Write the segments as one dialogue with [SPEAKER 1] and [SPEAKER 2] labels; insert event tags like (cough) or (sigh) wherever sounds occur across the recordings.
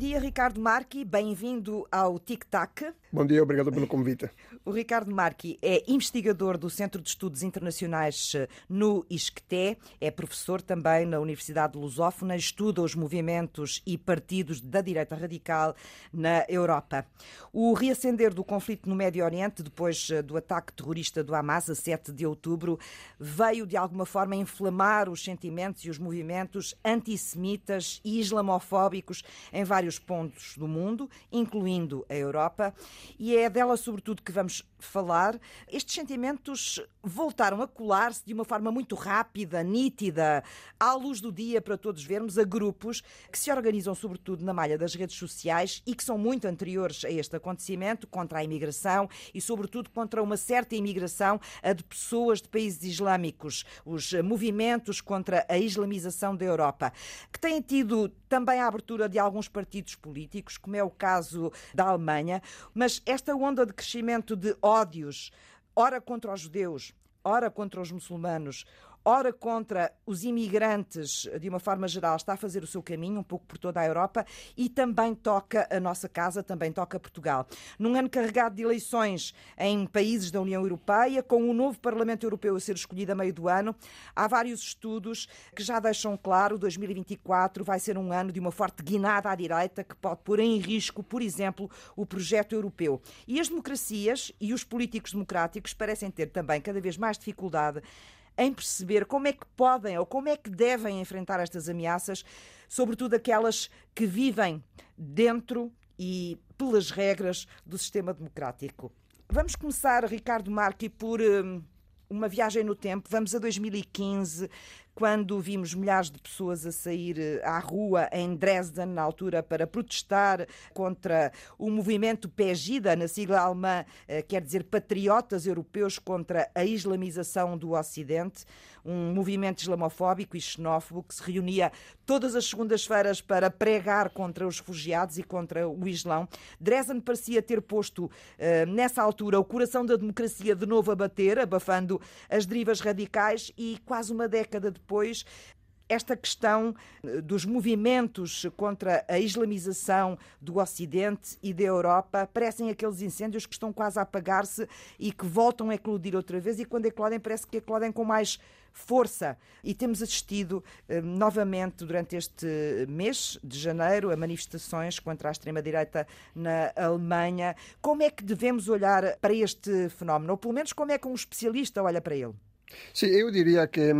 [SPEAKER 1] Bom dia, Ricardo Marchi, bem-vindo ao Tic Tac.
[SPEAKER 2] Bom dia, obrigado pelo convite. (laughs)
[SPEAKER 1] O Ricardo Marchi é investigador do Centro de Estudos Internacionais eh, no ISCTE, é professor também na Universidade Lusófona, estuda os movimentos e partidos da direita radical na Europa. O reacender do conflito no Médio Oriente, depois eh, do ataque terrorista do Hamas, a 7 de outubro, veio de alguma forma inflamar os sentimentos e os movimentos antissemitas e islamofóbicos em vários pontos do mundo, incluindo a Europa, e é dela, sobretudo, que vamos falar. Estes sentimentos voltaram a colar-se de uma forma muito rápida, nítida, à luz do dia para todos vermos, a grupos que se organizam, sobretudo, na malha das redes sociais e que são muito anteriores a este acontecimento, contra a imigração e, sobretudo, contra uma certa imigração de pessoas de países islâmicos, os movimentos contra a islamização da Europa, que têm tido também a abertura de alguns partidos políticos, como é o caso da Alemanha, mas esta onda de crescimento de ódios, ora contra os judeus, ora contra os muçulmanos, ora contra os imigrantes, de uma forma geral, está a fazer o seu caminho um pouco por toda a Europa e também toca a nossa casa, também toca Portugal. Num ano carregado de eleições em países da União Europeia, com o novo Parlamento Europeu a ser escolhido a meio do ano, há vários estudos que já deixam claro que 2024 vai ser um ano de uma forte guinada à direita que pode pôr em risco, por exemplo, o projeto europeu. E as democracias e os políticos democráticos parecem ter também cada vez mais dificuldade em perceber como é que podem ou como é que devem enfrentar estas ameaças, sobretudo aquelas que vivem dentro e pelas regras do sistema democrático. Vamos começar, Ricardo Marque, por hum, uma viagem no tempo. Vamos a 2015, quando vimos milhares de pessoas a sair eh, à rua em Dresden, na altura, para protestar contra o movimento PEGIDA, na sigla alemã, eh, quer dizer Patriotas Europeus contra a Islamização do Ocidente, um movimento islamofóbico e xenófobo que se reunia todas as segundas-feiras para pregar contra os refugiados e contra o Islão. Dresden parecia ter posto, eh, nessa altura, o coração da democracia de novo a bater, abafando as derivas radicais e quase uma década depois depois esta questão eh, dos movimentos contra a islamização do Ocidente e da Europa parecem aqueles incêndios que estão quase a apagar-se e que voltam a eclodir outra vez e quando eclodem parece que eclodem com mais força. E temos assistido eh, novamente durante este mês de janeiro a manifestações contra a extrema-direita na Alemanha. Como é que devemos olhar para este fenómeno? Ou pelo menos como é que um especialista olha para ele?
[SPEAKER 2] Sì, io direi che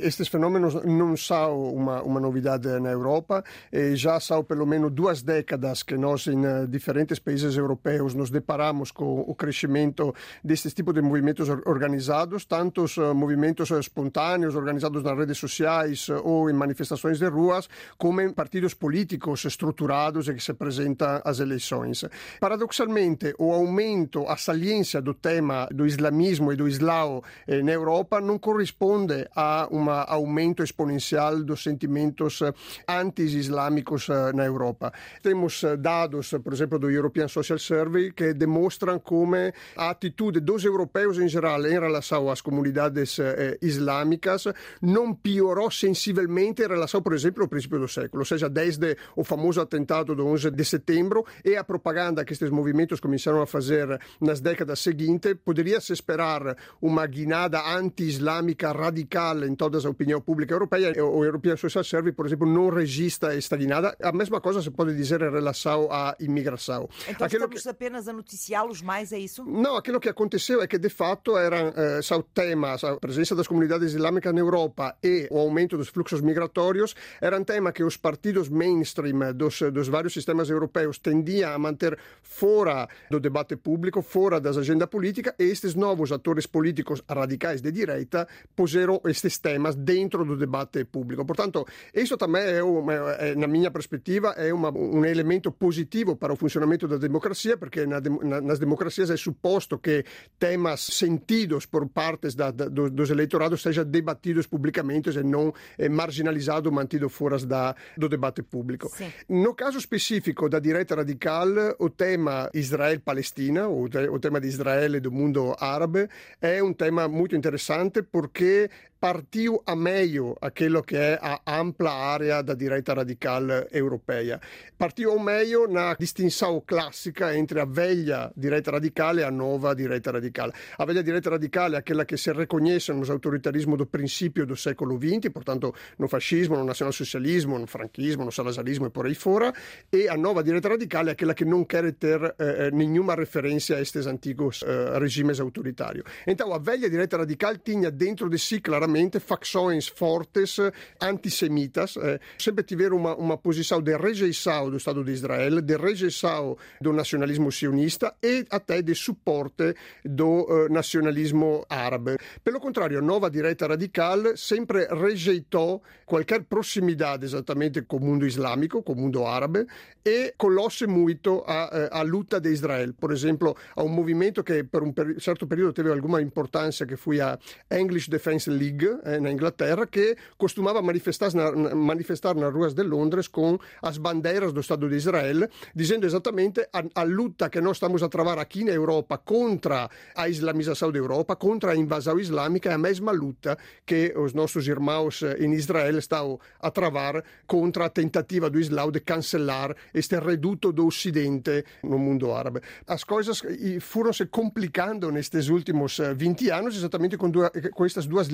[SPEAKER 2] questi fenomeni non sono una, una novità in Europa, e già sono perlomeno due décade che noi in differenti paesi europei nos deparamos con il crescimento di questo tipo di movimenti organizzati, tanto movimenti spontanei organizzati nas redes sociais o in manifestazioni de ruas, come in partiti politici strutturati che si presentano alle elezioni. Paradossalmente, o aumento a saliência do tema do islamismo e do islao in Europa não corresponde a um aumento exponencial dos sentimentos eh, anti-islâmicos eh, na Europa. Temos eh, dados, por exemplo, do European Social Survey que demonstram como a atitude dos europeus em geral em relação às comunidades islâmicas não piorou sensivelmente em relação, por exemplo, ao princípio do século, ou seja, desde o famoso atentado do 11 de setembro e a propaganda que estes movimentos começaram a fazer nas décadas seguintes, poderia-se esperar uma guinada anti islâmica radical em toda a opinião pública europeia. O European Social Service, por exemplo, não registra esta guinada. A mesma coisa se pode dizer em relação à imigração.
[SPEAKER 1] Então aquilo estamos que... apenas a noticiá-los mais, é isso?
[SPEAKER 2] Não, aquilo que aconteceu é que, de fato, eram eh, são temas, a presença das comunidades islâmicas na Europa e o aumento dos fluxos migratórios eram temas que os partidos mainstream dos, dos vários sistemas europeus tendiam a manter fora do debate público, fora das agendas políticas, e estes novos atores políticos radicais de direita direita puseram estes temas dentro do debate público. Portanto, isso também é, uma, é na minha perspectiva, é uma, um elemento positivo para o funcionamento da democracia, porque na, na, nas democracias é suposto que temas sentidos por partes da, da, do, dos eleitorados sejam debatidos publicamente e não é, marginalizados, mantidos fora da, do debate público. Sim. No caso específico da direita radical, o tema Israel-Palestina, o, o tema de Israel e do mundo árabe, é um tema muito interessante interessante porque partiu a meio a quello che è a ampla area da direita radical europeia. Partiu a meio na distinção clássica entre a velha direita radicale e a nova direita radicale. A velha direita radicale è quella che si riconosce nos autoritarismo do princípio do século XX, portanto no fascismo, no nazionalsocialismo, no franchismo, no salazarismo e por aí fora, e a nova direita radicale è quella che non quer ter eh, eh nenhuma referência a estes antigos eh, regimes autoritários. Então a velha direita radical tinha dentro de si claramente facções fortes antissemitas, eh, sempre tiveram uma, uma posição de rejeição do Estado de Israel, de rejeição do nacionalismo sionista e até de suporte do uh, nacionalismo árabe. Pelo contrário, a nova direita radical sempre rejeitou qualquer proximidade exatamente com o mundo islâmico, com o mundo árabe e colosse muito a, eh, a luta de Israel. Por exemplo, a um movimento que per un per certo periodo teve alguma importância que foi a English Defence League eh, na Inglaterra, que costumava manifestar, na, manifestar nas ruas de Londres com as bandeiras do Estado de Israel, dizendo exatamente a, a luta que nós estamos a travar aqui na Europa contra a islamização da Europa, contra a invasão islâmica, é a mesma luta que os nossos irmãos em Israel estão a travar contra a tentativa do Islão de cancelar este reduto do Ocidente no mundo árabe. As coisas foram se complicando nestes últimos 20 anos, exatamente com, duas, com estas duas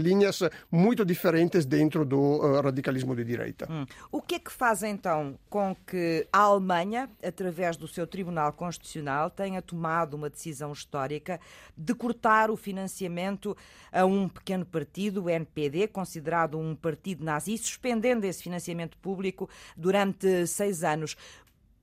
[SPEAKER 2] muito diferentes dentro do uh, radicalismo de direita. Hum.
[SPEAKER 1] O que é que faz então com que a Alemanha, através do seu Tribunal Constitucional, tenha tomado uma decisão histórica de cortar o financiamento a um pequeno partido, o NPD, considerado um partido nazi, suspendendo esse financiamento público durante seis anos?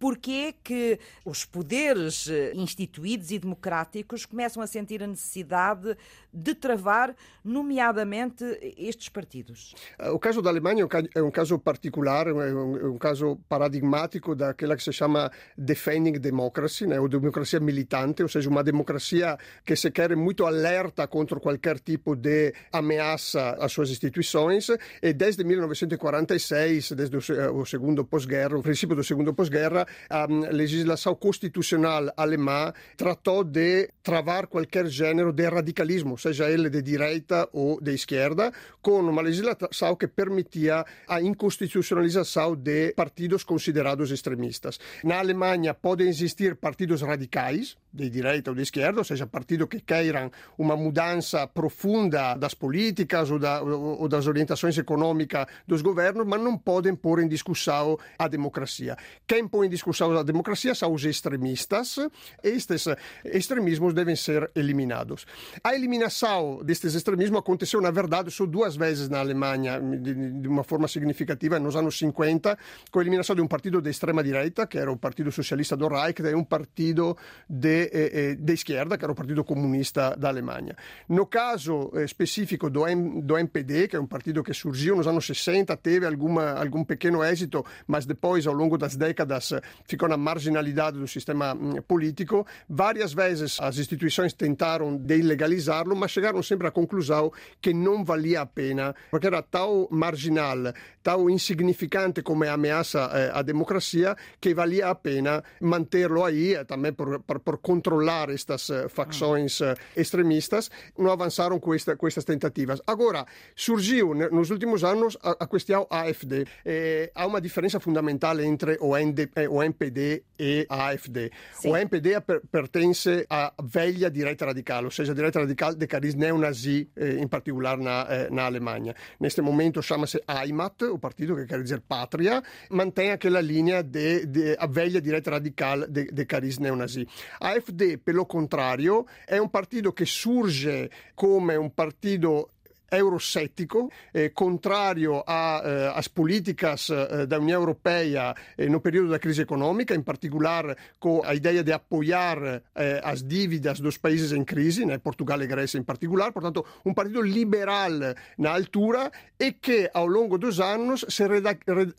[SPEAKER 1] Porquê que os poderes eh, instituídos e democráticos começam a sentir a necessidade de travar, nomeadamente, estes partidos?
[SPEAKER 2] O caso da Alemanha é um caso particular, é um, caso paradigmático daquela que se chama defending democracy, né, ou democracia militante, ou seja, uma democracia que se quer muito alerta contra qualquer tipo de ameaça às suas instituições e desde 1946, desde o segundo pós-guerra, o princípio do segundo pós-guerra, a legislação constitucional alemã tratou de travar qualquer gênero de radicalismo, seja ele de direita ou de esquerda, com uma legislação que permitia a inconstitucionalização de partidos considerados extremistas. Na Alemanha podem existir partidos radicais, de direita ou de esquerda, ou seja, partidos que queiram uma mudança profunda das políticas ou, da, ou das orientações econômicas dos governos, mas não podem pôr em discussão a democracia. Quem põe em discussão a democracia são os extremistas, estes extremismos devem ser eliminados. A eliminação destes extremismos aconteceu, na verdade, só duas vezes na Alemanha, de, de uma forma significativa, nos anos 50, com a eliminação de um partido de extrema direita, que era o Partido Socialista do Reich, e um partido de eh, esquerda, que era o Partido Comunista da Alemanha. No caso eh, específico do, M, do MPD, que é um partido que surgiu nos anos 60, teve alguma, algum pequeno êxito, mas depois, ao longo das décadas, ficou na marginalidade do sistema hum, político. Várias vezes as instituições tentaram de ilegalizá-lo, mas chegaram sempre à conclusão que não valia a pena, porque era tão marginal, tão insignificante como ameaça eh, à democracia, que valia a pena mantê-lo aí, também por, por, por controlar estas uh, facções uh, extremistas, não avançaram com, esta, com estas tentativas. Agora, surgiu nos últimos anos a, a questão AFD. Eh, há uma diferença fundamental entre o, ND, eh, o MPD e a AFD. Sim. O MPD per, pertence à velha direita radical, ou seja, a direita radical de cariz neonazi, eh, em particular na, eh, na Alemanha. Neste momento chama-se Heimat, o partido que quer dizer pátria, mantém aquela linha de, de a velha direita radical de, de cariz neonazi. A AfD, pelo contrário, è un partito che surge come un partito eurocético, eh, contrario às eh, políticas eh, da União Europeia eh, no período da crise econômica, em particular com a ideia de apoiar as dívidas dos países em crise, né, Portugal e Grécia em particular, portanto, um partido liberal na altura e que ao longo dos anos se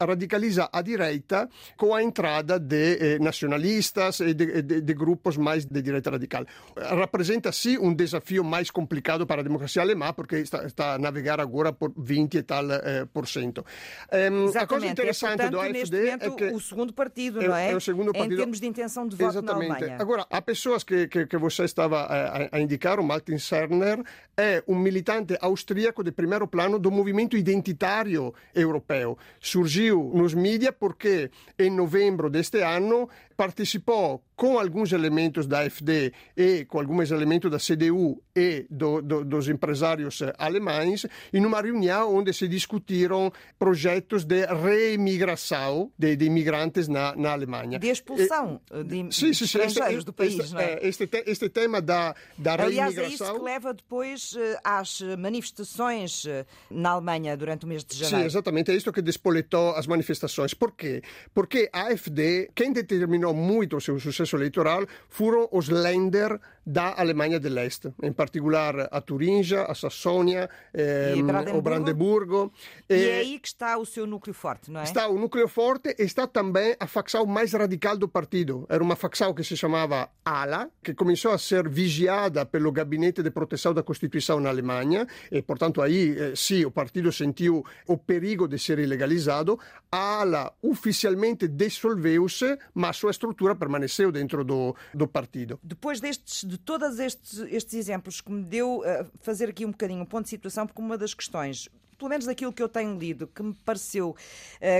[SPEAKER 2] radicaliza à direita com a entrada de nacionalistas e de, grupos mais de direita radical. Representa, sim, um desafio mais complicado para a democracia alemã, porque está está a navegar agora por 20 e tal eh, por cento.
[SPEAKER 1] Um, a coisa interessante é, portanto, do AFD é que o segundo partido, não é?
[SPEAKER 2] É o segundo partido.
[SPEAKER 1] Em termos de intenção de voto
[SPEAKER 2] Exatamente.
[SPEAKER 1] na Alemanha.
[SPEAKER 2] Agora, há pessoas que, que, que você estava a, a indicar, o Martin Serner, é um militante austríaco de primeiro plano do movimento identitário europeu. Surgiu nos mídias porque em novembro deste ano participou com alguns elementos da AfD e com alguns elementos da CDU e do, do, dos empresários alemães em uma reunião onde se discutiram projetos de reimigração de, de imigrantes na, na Alemanha.
[SPEAKER 1] De expulsão e, de sim, sim, estrangeiros este, do país,
[SPEAKER 2] este,
[SPEAKER 1] não é?
[SPEAKER 2] Este, este tema da, da
[SPEAKER 1] Aliás,
[SPEAKER 2] reimigração...
[SPEAKER 1] é isso que leva depois eh, às manifestações eh, na Alemanha durante o mês de janeiro.
[SPEAKER 2] Sim, exatamente. É isto que despoletou as manifestações. Por quê? Porque a AfD, quem determinou aumentaron moito o seu suceso electoral, furon os lender da Alemanha dell'Est, em particular a Turingia, a Sassônia,
[SPEAKER 1] eh,
[SPEAKER 2] o Brandeburgo.
[SPEAKER 1] E é aí que está o seu núcleo forte, não é?
[SPEAKER 2] Está o núcleo forte e está também a facção mais radical do partido. Era uma facção que se chamava ALA, que começou a ser vigiada pelo Gabinete de Proteção da Constituição na Alemanha e, portanto, aí eh, sim, o partido sentiu o perigo de ser ilegalizado. A ALA oficialmente dissolveu-se, mas a sua estrutura permaneceu dentro do, do partido.
[SPEAKER 1] Depois destes de todos estes, estes exemplos que me deu a fazer aqui um bocadinho um ponto de situação, porque uma das questões pelo menos daquilo que eu tenho lido, que me pareceu uh,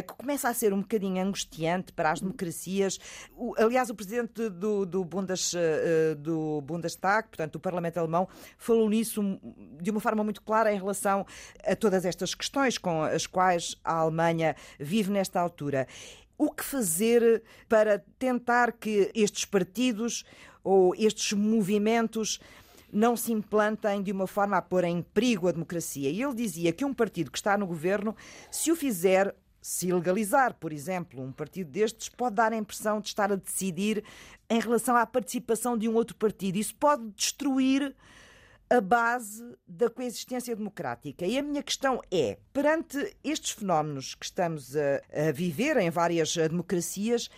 [SPEAKER 1] que começa a ser um bocadinho angustiante para as democracias. O, aliás, o presidente do, do, Bundes, uh, do Bundestag, portanto, do Parlamento Alemão, falou nisso de uma forma muito clara em relação a todas estas questões com as quais a Alemanha vive nesta altura. O que fazer para tentar que estes partidos ou estes movimentos não se implantem de uma forma a pôr em perigo a democracia. E ele dizia que um partido que está no governo, se o fizer, se legalizar, por exemplo, um partido destes pode dar a impressão de estar a decidir em relação à participação de um outro partido. Isso pode destruir a base da coexistência democrática. E a minha questão é: perante estes fenómenos que estamos a, a viver em várias democracias,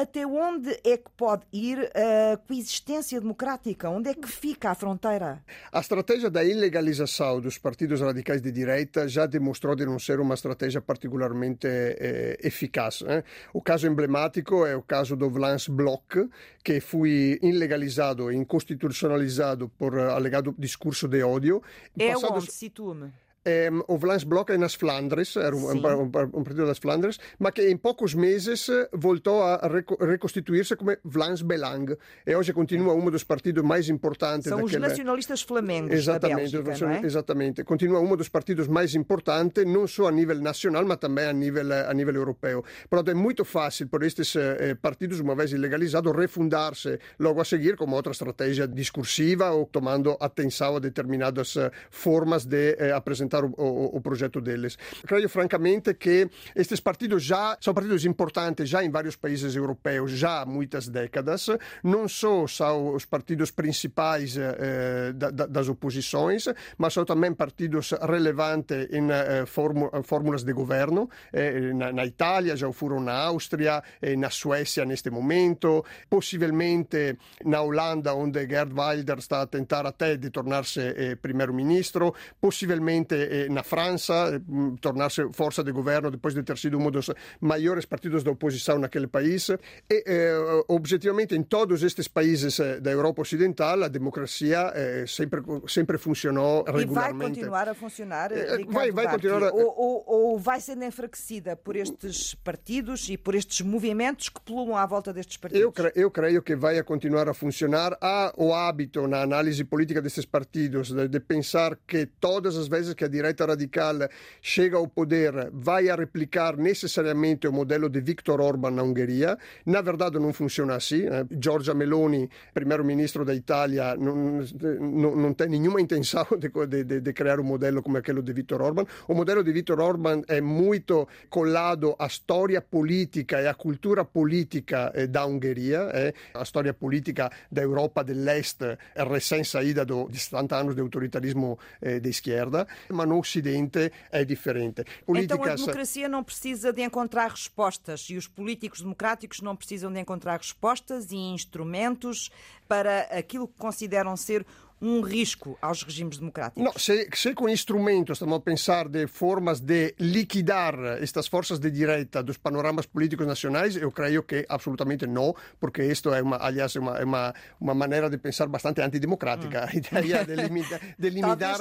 [SPEAKER 1] até onde é que pode ir a coexistência democrática? Onde é que fica a fronteira?
[SPEAKER 2] A estratégia da ilegalização dos partidos radicais de direita já demonstrou de não ser uma estratégia particularmente eh, eficaz. Eh? O caso emblemático é o caso do Vlaams Bloc, que foi ilegalizado e inconstitucionalizado por alegado discurso de ódio.
[SPEAKER 1] É passados... onde? Situa-me.
[SPEAKER 2] Um, o Vlaams Bloc é nas Flandres, era um, um, um, partido das Flandres, mas que em poucos meses voltou a reconstituir-se como Vlaams Belang e hoje continua um dos partidos mais importantes.
[SPEAKER 1] São os nacionalistas flamengos
[SPEAKER 2] exatamente,
[SPEAKER 1] da Bélgica, é?
[SPEAKER 2] Exatamente, continua um dos partidos mais importantes, não só a nível nacional, mas também a nível, a nível europeu. Portanto, é muito fácil para estes eh, partidos, uma vez legalizados, refundar-se logo a seguir como outra estratégia discursiva ou tomando atenção a determinadas eh, formas de eh, apresentar o, o, o, projeto deles. Creio francamente que estes partidos já são partidos importantes já em vários países europeus já há muitas décadas. Não só são os partidos principais eh, das oposições, mas são também partidos relevantes em eh, fórmulas de governo. Eh, na, na, Itália já o foram na Áustria, eh, na Suécia neste momento, possivelmente na Holanda, onde Gerd Wilder está a tentar até de tornar-se eh, primeiro-ministro, possivelmente eh, na França, eh, tornar-se força de governo depois de ter sido um dos maiores partidos da oposição naquele país. E, eh, objetivamente, em todos estes países eh, da Europa Ocidental, a democracia eh, sempre, sempre funcionou regularmente.
[SPEAKER 1] E vai continuar a funcionar,
[SPEAKER 2] eh, vai, vai continuar a...
[SPEAKER 1] ou, ou, ou vai sendo enfraquecida por estes partidos e por estes movimentos que pululam à volta destes partidos?
[SPEAKER 2] Eu, cre eu creio que vai continuar a funcionar. Há o hábito na análise política destes partidos de, de pensar que todas as vezes que a direita radical chega ao poder vai a replicar necessariamente o modelo de Viktor Orban na Ungheria. Na verdade não funciona assim. Eh? Giorgia Meloni, primeiro-ministro da Itália, não, não, não, tem nenhuma intenção de, de, de, criar um modelo como aquele de Viktor Orban. O modelo de Viktor Orban é muito colado à história política e à cultura política eh, da Ungheria, eh? a história política da Europa dell'Est recém-saída de 70 anos de autoritarismo eh, de esquerda mas no Ocidente é diferente.
[SPEAKER 1] Políticas... Então a democracia não precisa de encontrar respostas e os políticos democráticos não precisam de encontrar respostas e instrumentos para aquilo que consideram ser um risco aos regimes democráticos?
[SPEAKER 2] No, se, se com instrumentos estamos a pensar de formas de liquidar estas forças de direita dos panoramas políticos nacionais, eu creio que absolutamente não, porque isto é uma, aliás, é uma, é uma, uma maneira de pensar bastante antidemocrática. Hum. (laughs) A ideia de, limita, de (laughs) limitar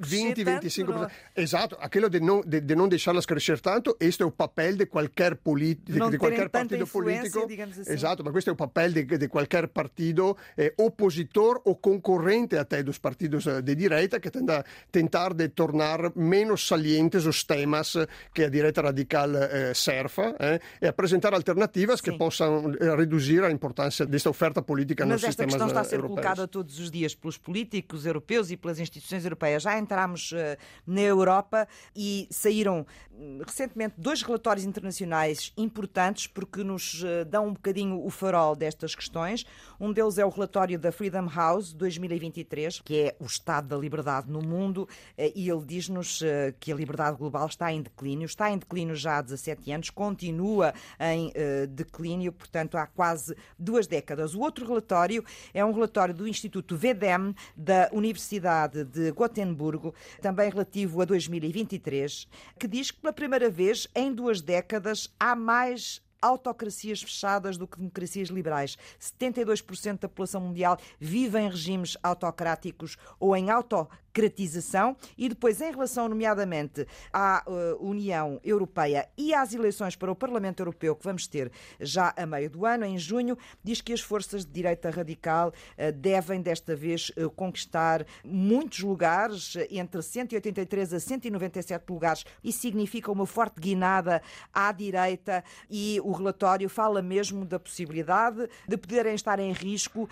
[SPEAKER 2] 20, 25%. No... Exato, aquilo de não, de, de não deixá-las crescer tanto, este é o papel de qualquer, polit, de, de qualquer partido político.
[SPEAKER 1] Assim.
[SPEAKER 2] Exato, mas questo è un papel di, di qualche partito eh, oppositor o concorrente a te dos partidos eh, de direita que tenta tentar de tornar menos salientes os temas que a direita radical eh, serfa eh, e apresentar alternativas Sim. que possam eh, reduzir a importância desta oferta política
[SPEAKER 1] Mas
[SPEAKER 2] nos sistemas
[SPEAKER 1] europeus. Mas esta questão está a
[SPEAKER 2] ser
[SPEAKER 1] europeus. colocada todos os dias pelos políticos europeus e pelas instituições europeias. Já entramos uh, na Europa e saíram hum, recentemente dois relatórios internacionais importantes porque nos dão um bocadinho o farol destas questões. Um deles é o relatório da Freedom House 2023, que é o estado da liberdade no mundo, eh, e ele diz-nos eh, que a liberdade global está em declínio, está em declínio já há 17 anos, continua em eh, declínio, portanto, há quase duas décadas. O outro relatório é um relatório do Instituto VEDEM da Universidade de Gotemburgo, também relativo a 2023, que diz que pela primeira vez em duas décadas há mais autocracias fechadas do que democracias liberais. 72% da população mundial vive em regimes autocráticos ou em auto democratização e depois, em relação, nomeadamente, à uh, União Europeia e às eleições para o Parlamento Europeu que vamos ter já a meio do ano, em junho, diz que as forças de direita radical uh, devem, desta vez, uh, conquistar muitos lugares, entre 183 a 197 lugares. Isso significa uma forte guinada à direita e o relatório fala mesmo da possibilidade de poderem estar em risco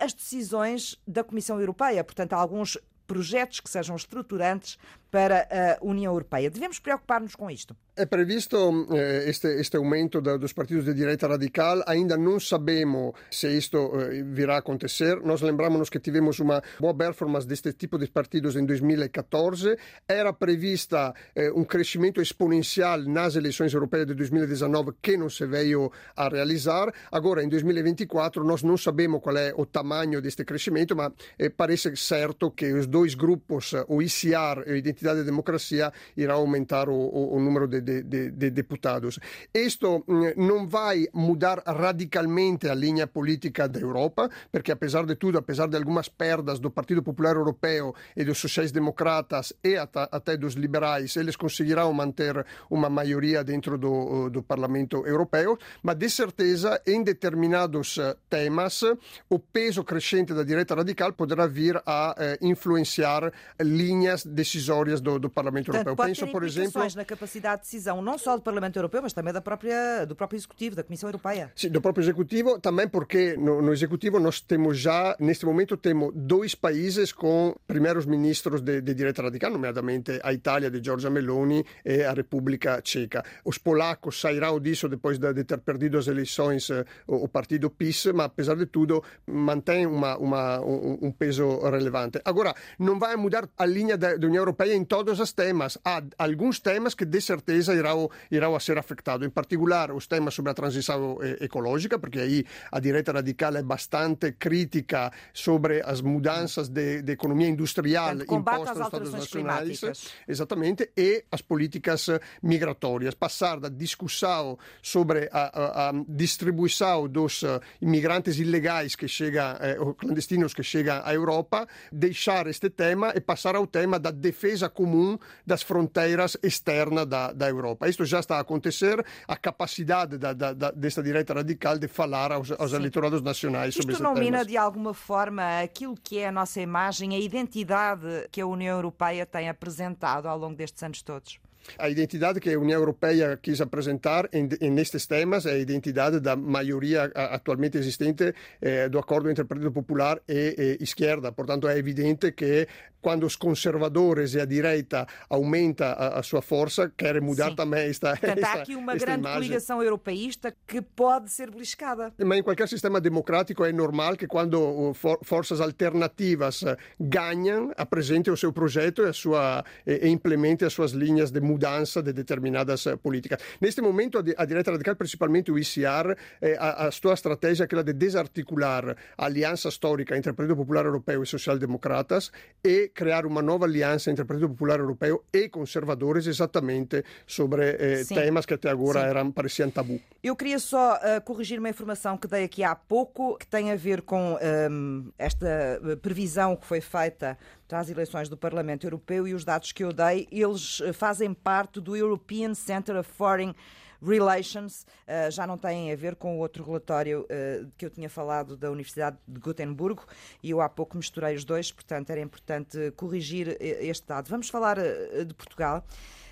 [SPEAKER 1] as decisões da Comissão Europeia. Portanto, alguns projetos que sejam estruturantes para a União Europeia. Devemos preocupar-nos com isto?
[SPEAKER 2] É previsto eh, este, este aumento da, dos partidos de direita radical. Ainda não sabemos se isto eh, virá a acontecer. Nós lembramos que tivemos uma boa performance deste tipo de partidos em 2014. Era prevista eh, um crescimento exponencial nas eleições europeias de 2019 que não se veio a realizar. Agora, em 2024, nós não sabemos qual é o tamanho deste crescimento, mas eh, parece certo que os dois grupos, o ICR e o Identidade e Democracia, irão aumentar o, número de de, de, de deputados. Isto mm, não vai mudar radicalmente a linha política da Europa, porque apesar de tudo, apesar de algumas perdas do Partido Popular Europeu e dos sociais-democratas e até dos liberais, eles conseguirão manter uma maioria dentro do, do Parlamento Europeu, mas de certeza em determinados eh, temas o peso crescente da direita radical poderá vir a eh, influenciar linhas decisórias do, do Parlamento
[SPEAKER 1] Portanto,
[SPEAKER 2] Europeu.
[SPEAKER 1] Penso, por exemplo, na capacidade de decisão não só do Parlamento Europeu, mas também da própria, do próprio Executivo, da Comissão Europeia.
[SPEAKER 2] Sim, do próprio Executivo, também porque no, no Executivo nós temos já, neste momento, temos dois países com primeiros ministros de, de direita radical, nomeadamente a Itália de Giorgia Meloni e a República Checa. Os polacos sairão disso depois de, de ter perdido as eleições eh, o, o partido PIS, mas apesar de tudo mantém uma, uma, um, um, peso relevante. Agora, não vai mudar a linha da, da União Europeia em todos os temas. Há alguns temas que, de certeza, irão, irão a ser afetados. Em particular, os temas sobre a transição eh, ecológica, porque aí a direita radical é bastante crítica sobre as mudanças de, de economia industrial impostas aos Estados nacionais. Exatamente, e as políticas eh, migratórias. Passar da discussão sobre a, a, a distribuição dos imigrantes ilegais que chegam, eh, ou clandestinos que chegam à Europa, deixar este tema e passar ao tema da defesa comum das fronteiras externas da, da Europa. Isto já está a acontecer, a capacidade da, da, da, desta direita radical de falar aos, aos eleitorados nacionais
[SPEAKER 1] Isto
[SPEAKER 2] sobre
[SPEAKER 1] Isto não mina de alguma forma aquilo que é a nossa imagem, a identidade que a União Europeia tem apresentado ao longo destes anos todos?
[SPEAKER 2] A identidade que a União Europeia quis apresentar em, nestes temas é a identidade da maioria atualmente existente eh, do acordo entre o Partido Popular e, e esquerda. Portanto, é evidente que quando os conservadores e a direita aumenta a, a sua força, querem mudar Sim. também esta
[SPEAKER 1] Portanto,
[SPEAKER 2] esta,
[SPEAKER 1] há aqui uma grande imagem. coligação europeísta que pode ser beliscada.
[SPEAKER 2] Mas em qualquer sistema democrático é normal que quando for, forças alternativas ganham, apresentem o seu projeto e, a sua, e, e implementem as suas linhas de mudança mudança de determinadas políticas. Neste momento, a direita radical, principalmente o ICR, eh, a, a sua estratégia é aquela de desarticular a aliança histórica entre o Partido Popular Europeu e Social-Democratas e criar uma nova aliança entre o Partido Popular Europeu e conservadores exatamente sobre eh, temas que até agora eram, pareciam tabu.
[SPEAKER 1] Eu queria só uh, corrigir uma informação que dei aqui há pouco, que tem a ver com um, ehm, esta eh, previsão que foi feita as eleições do Parlamento Europeu e os dados que eu dei, eles eh, fazem parte do European Center of Foreign Relations, uh, já não têm a ver com o outro relatório uh, que eu tinha falado da Universidade de Gotemburgo e eu há pouco misturei os dois, portanto era importante corrigir este dado. Vamos falar uh, de Portugal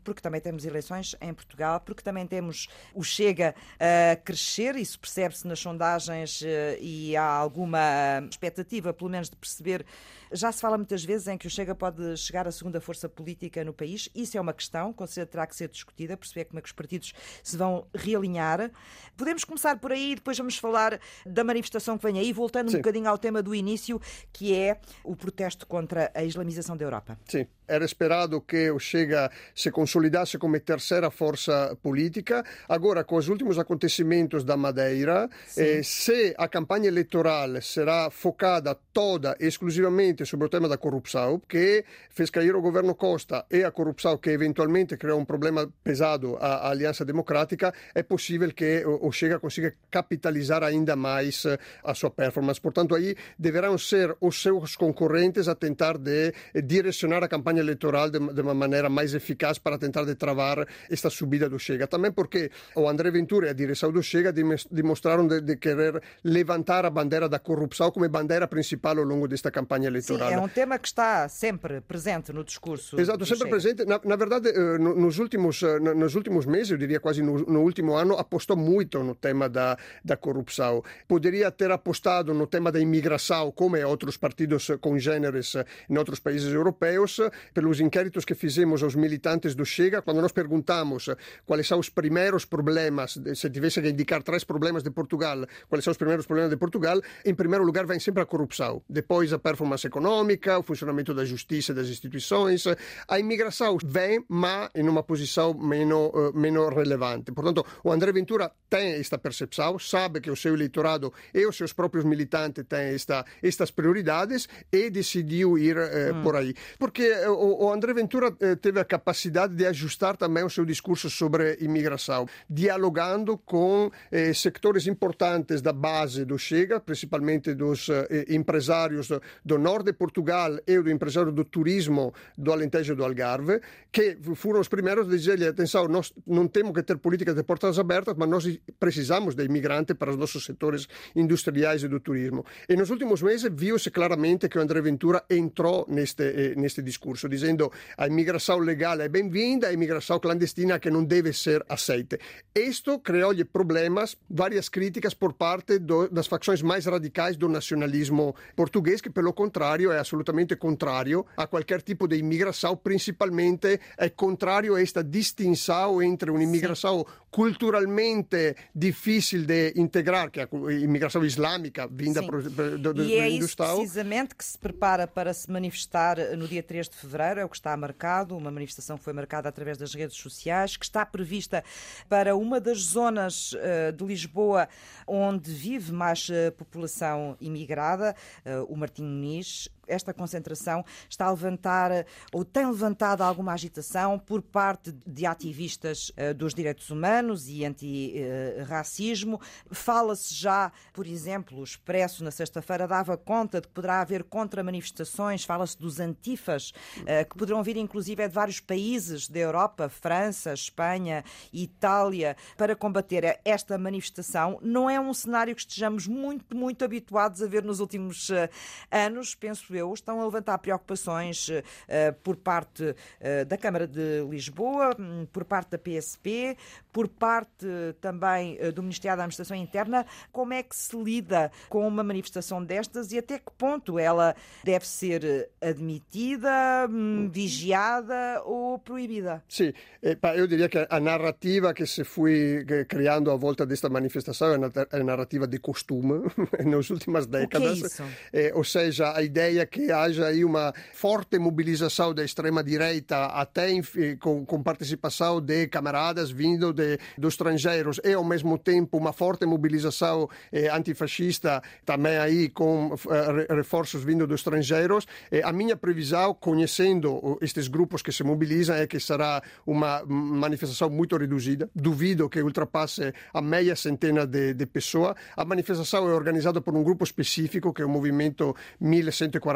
[SPEAKER 1] porque também temos eleições em Portugal, porque também temos o Chega a crescer, isso percebe-se nas sondagens e há alguma expectativa, pelo menos, de perceber já se fala muitas vezes em que o Chega pode chegar à segunda força política no país. Isso é uma questão, com certeza terá que ser discutida, perceber como é que os partidos se vão realinhar. Podemos começar por aí, depois vamos falar da manifestação que vem aí, voltando Sim. um bocadinho ao tema do início, que é o protesto contra a islamização da Europa.
[SPEAKER 2] Sim, era esperado que o Chega se consolidasse como terceira força política. Agora, com os últimos acontecimentos da Madeira, eh, se a campanha eleitoral será focada toda exclusivamente sobre o tema da corrução, que fez cair o governo Costa e a corrução que eventualmente criou um problema pesado à, Aliança Democrática, é possível que o, Chega consiga capitalizar ainda mais eh, a sua performance. Portanto, aí deverão ser os seus concorrentes a tentar de direcionar a campanha eleitoral de, de uma maneira mais eficaz para tentar de travar esta subida do Chega. Também porque o André Ventura e a direção do Chega demonstraram de, de querer levantar a bandeira da corrupção como bandeira principal ao longo desta campanha eleitoral.
[SPEAKER 1] Sim, é um tema que está sempre presente no discurso.
[SPEAKER 2] Exato, sempre Chega. presente. Na, na verdade, eh, nos últimos, eh, nos últimos meses, eu diria quase no, no, último ano, apostou muito no tema da, da corrupção. Poderia ter apostado no tema da imigração, como outros partidos congêneres em outros países europeus, pelos inquéritos que fizemos aos militantes do Chega, quando nós perguntamos quais são os primeiros problemas, se tivesse que indicar três problemas de Portugal, quais são os primeiros problemas de Portugal, em primeiro lugar vem sempre a corrupção, depois a performance econômica, o funcionamento da justiça e das instituições. A imigração vem, mas em uma posição menos, uh, menos relevante. Portanto, o André Ventura tem esta percepção, sabe que o seu eleitorado e os seus próprios militantes têm esta, estas prioridades e decidiu ir uh, hum. por aí. Porque o, o André Ventura teve a capacidade de ajustar também o seu discurso sobre imigração, dialogando com eh, setores importantes da base do Chega, principalmente dos eh, empresários do norte de Portugal e do empresário do turismo do Alentejo do Algarve, que foram os primeiros a dizer-lhe, atenção, nós não temos que ter políticas de portas abertas, mas nós precisamos de imigrantes para os nossos setores industriais e do turismo. E nos últimos meses viu-se claramente que o André Ventura entrou neste, eh, neste discurso, dizendo a imigração legal é bem-vinda, a imigração clandestina que não deve ser aceita. Isto criou-lhe problemas, várias críticas por parte do, das facções mais radicais do nacionalismo português, que pelo contrário contrario, è assolutamente contrario a qualquer tipo de imigração, principalmente é contrário a esta distinção entre uma imigração culturalmente difícil de integrar, que é a imigração islâmica vinda
[SPEAKER 1] do, do, e é isso precisamente que se prepara para se manifestar no dia 3 de fevereiro, é o que está marcado, uma manifestação que foi marcada através das redes sociais, que está prevista para uma das zonas uh, de Lisboa onde vive mais uh, população imigrada, uh, o Martim Muniz, esta concentração está a levantar ou tem levantado alguma agitação por parte de ativistas uh, dos direitos humanos e anti-racismo. Fala-se já, por exemplo, o Expresso na sexta-feira dava conta de que poderá haver contra-manifestações, fala-se dos antifas, uh, que poderão vir inclusive é de vários países da Europa, França, Espanha, Itália, para combater esta manifestação. Não é um cenário que estejamos muito, muito habituados a ver nos últimos uh, anos, penso eu, estão a levantar preocupações uh, por parte uh, da Câmara de Lisboa, um, por parte da PSP, por parte também do Ministério da Administração Interna. Como é que se lida com uma manifestação destas e até que ponto ela deve ser admitida, um, vigiada ou proibida?
[SPEAKER 2] Sim, eu diria que a narrativa que se foi criando à volta desta manifestação é a narrativa de costume (laughs) nas últimas décadas.
[SPEAKER 1] O que é isso?
[SPEAKER 2] ou seja, a ideia ideia que haja aí uma forte mobilização da extrema-direita, até com, com participação de camaradas vindo de, dos estrangeiros, e ao mesmo tempo uma forte mobilização eh, antifascista também aí com eh, reforços vindo dos estrangeiros. Eh, a minha previsão, conhecendo estes grupos que se mobilizam, é que será uma manifestação muito reduzida. Duvido que ultrapasse a meia centena de, de pessoas. A manifestação é organizada por um grupo específico, que é o Movimento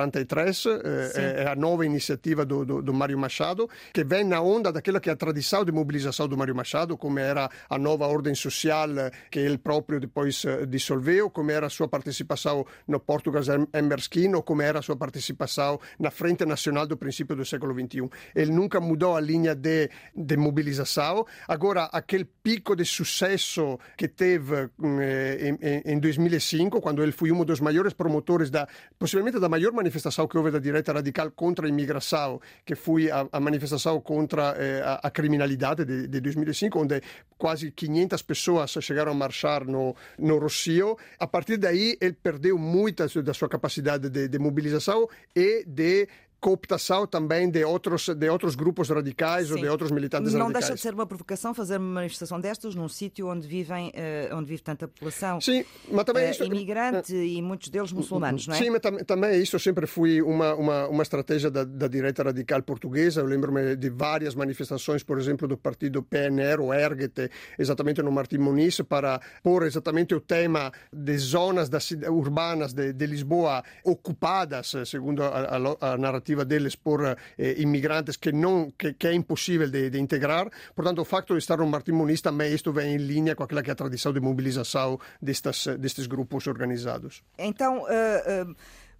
[SPEAKER 2] 1143, eh, é a nova iniciativa do, do, do Mário Machado, que vem na onda daquela que é a tradição de mobilização do Mário Machado, como era a nova ordem social que ele próprio depois eh, dissolveu, como era a sua participação no Portugal Emberskin ou como era a sua participação na Frente Nacional do princípio do século XXI. Ele nunca mudou a linha de, de mobilização. Agora, aquele pico de sucesso que teve eh, em, em 2005, quando ele foi um dos maiores promotores da, possivelmente da maior manifestação que houve da direita radical contra a imigração, que foi a, a manifestação contra eh, a, a, criminalidade de, de 2005, onde quase 500 pessoas chegaram a marchar no, no Rossio. A partir daí, ele perdeu muita da sua capacidade de, de mobilização e de cooptação também de outros, de outros grupos radicais Sim. ou de outros militantes
[SPEAKER 1] não
[SPEAKER 2] radicais.
[SPEAKER 1] Não deixa de ser uma provocação fazer uma manifestação destas num sítio onde, vivem, uh, onde vive tanta população
[SPEAKER 2] Sim, mas também uh,
[SPEAKER 1] isto... imigrante uh, e muitos deles muçulmanos, não é?
[SPEAKER 2] Sim, mas tam também isso sempre foi uma, uma, uma estratégia da, da direita radical portuguesa. Eu lembro-me de várias manifestações, por exemplo, do partido PNR ou Erget, exatamente no Martim Muniz, para pôr exatamente o tema de zonas das, urbanas de, de Lisboa ocupadas, segundo a, a, a narrativa perspectiva deles por eh, imigrantes que, não, que, que é impossível de, de, integrar. Portanto, o facto de estar Muniz também isto vem em linha com aquela que é a tradição de mobilização destes, destes grupos organizados.
[SPEAKER 1] Então, uh, uh...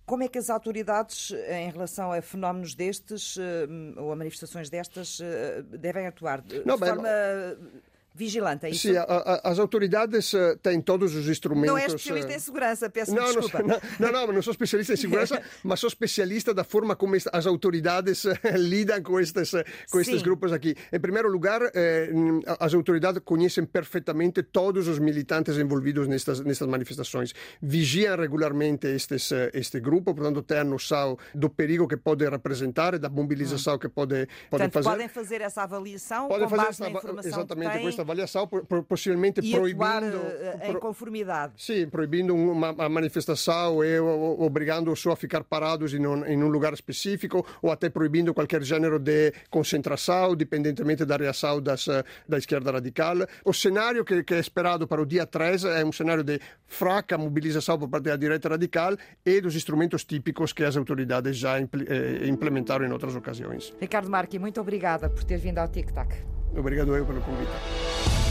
[SPEAKER 1] Como é que as autoridades, em relação a fenómenos destes ou a manifestações destas, devem atuar? De Não, forma bem, vigilante, é isso?
[SPEAKER 2] Sim, a, a, as autoridades eh, têm todos os instrumentos.
[SPEAKER 1] Não é especialista em segurança, peço não, desculpa.
[SPEAKER 2] Não, não, não, não sou especialista em segurança, (laughs) mas sou especialista da forma como as autoridades eh, lidam com estes, com estes grupos aqui. Em primeiro lugar, eh, as autoridades conhecem perfeitamente todos os militantes envolvidos nestas, nestas manifestações. Vigiam regularmente estes, este grupo, portanto, têm a noção do perigo que pode representar, da mobilização hum. que pode, pode
[SPEAKER 1] portanto,
[SPEAKER 2] fazer.
[SPEAKER 1] podem fazer essa avaliação podem com fazer base essa, na informação
[SPEAKER 2] exatamente,
[SPEAKER 1] que têm
[SPEAKER 2] avaliação, possivelmente
[SPEAKER 1] e
[SPEAKER 2] proibindo.
[SPEAKER 1] Eh, em conformidade.
[SPEAKER 2] Sim, proibindo uma, uma manifestação e obrigando só a ficar parados em um, em um lugar específico ou até proibindo qualquer gênero de concentração, independentemente da reação das, da esquerda radical. O cenário que, que é esperado para o dia 3 é um cenário de fraca mobilização por parte da direita radical e dos instrumentos típicos que as autoridades já eh, implementaram em outras ocasiões.
[SPEAKER 1] Ricardo Marque, muito obrigada por ter vindo ao Tic Tac.
[SPEAKER 2] Obrigado eu pelo convite.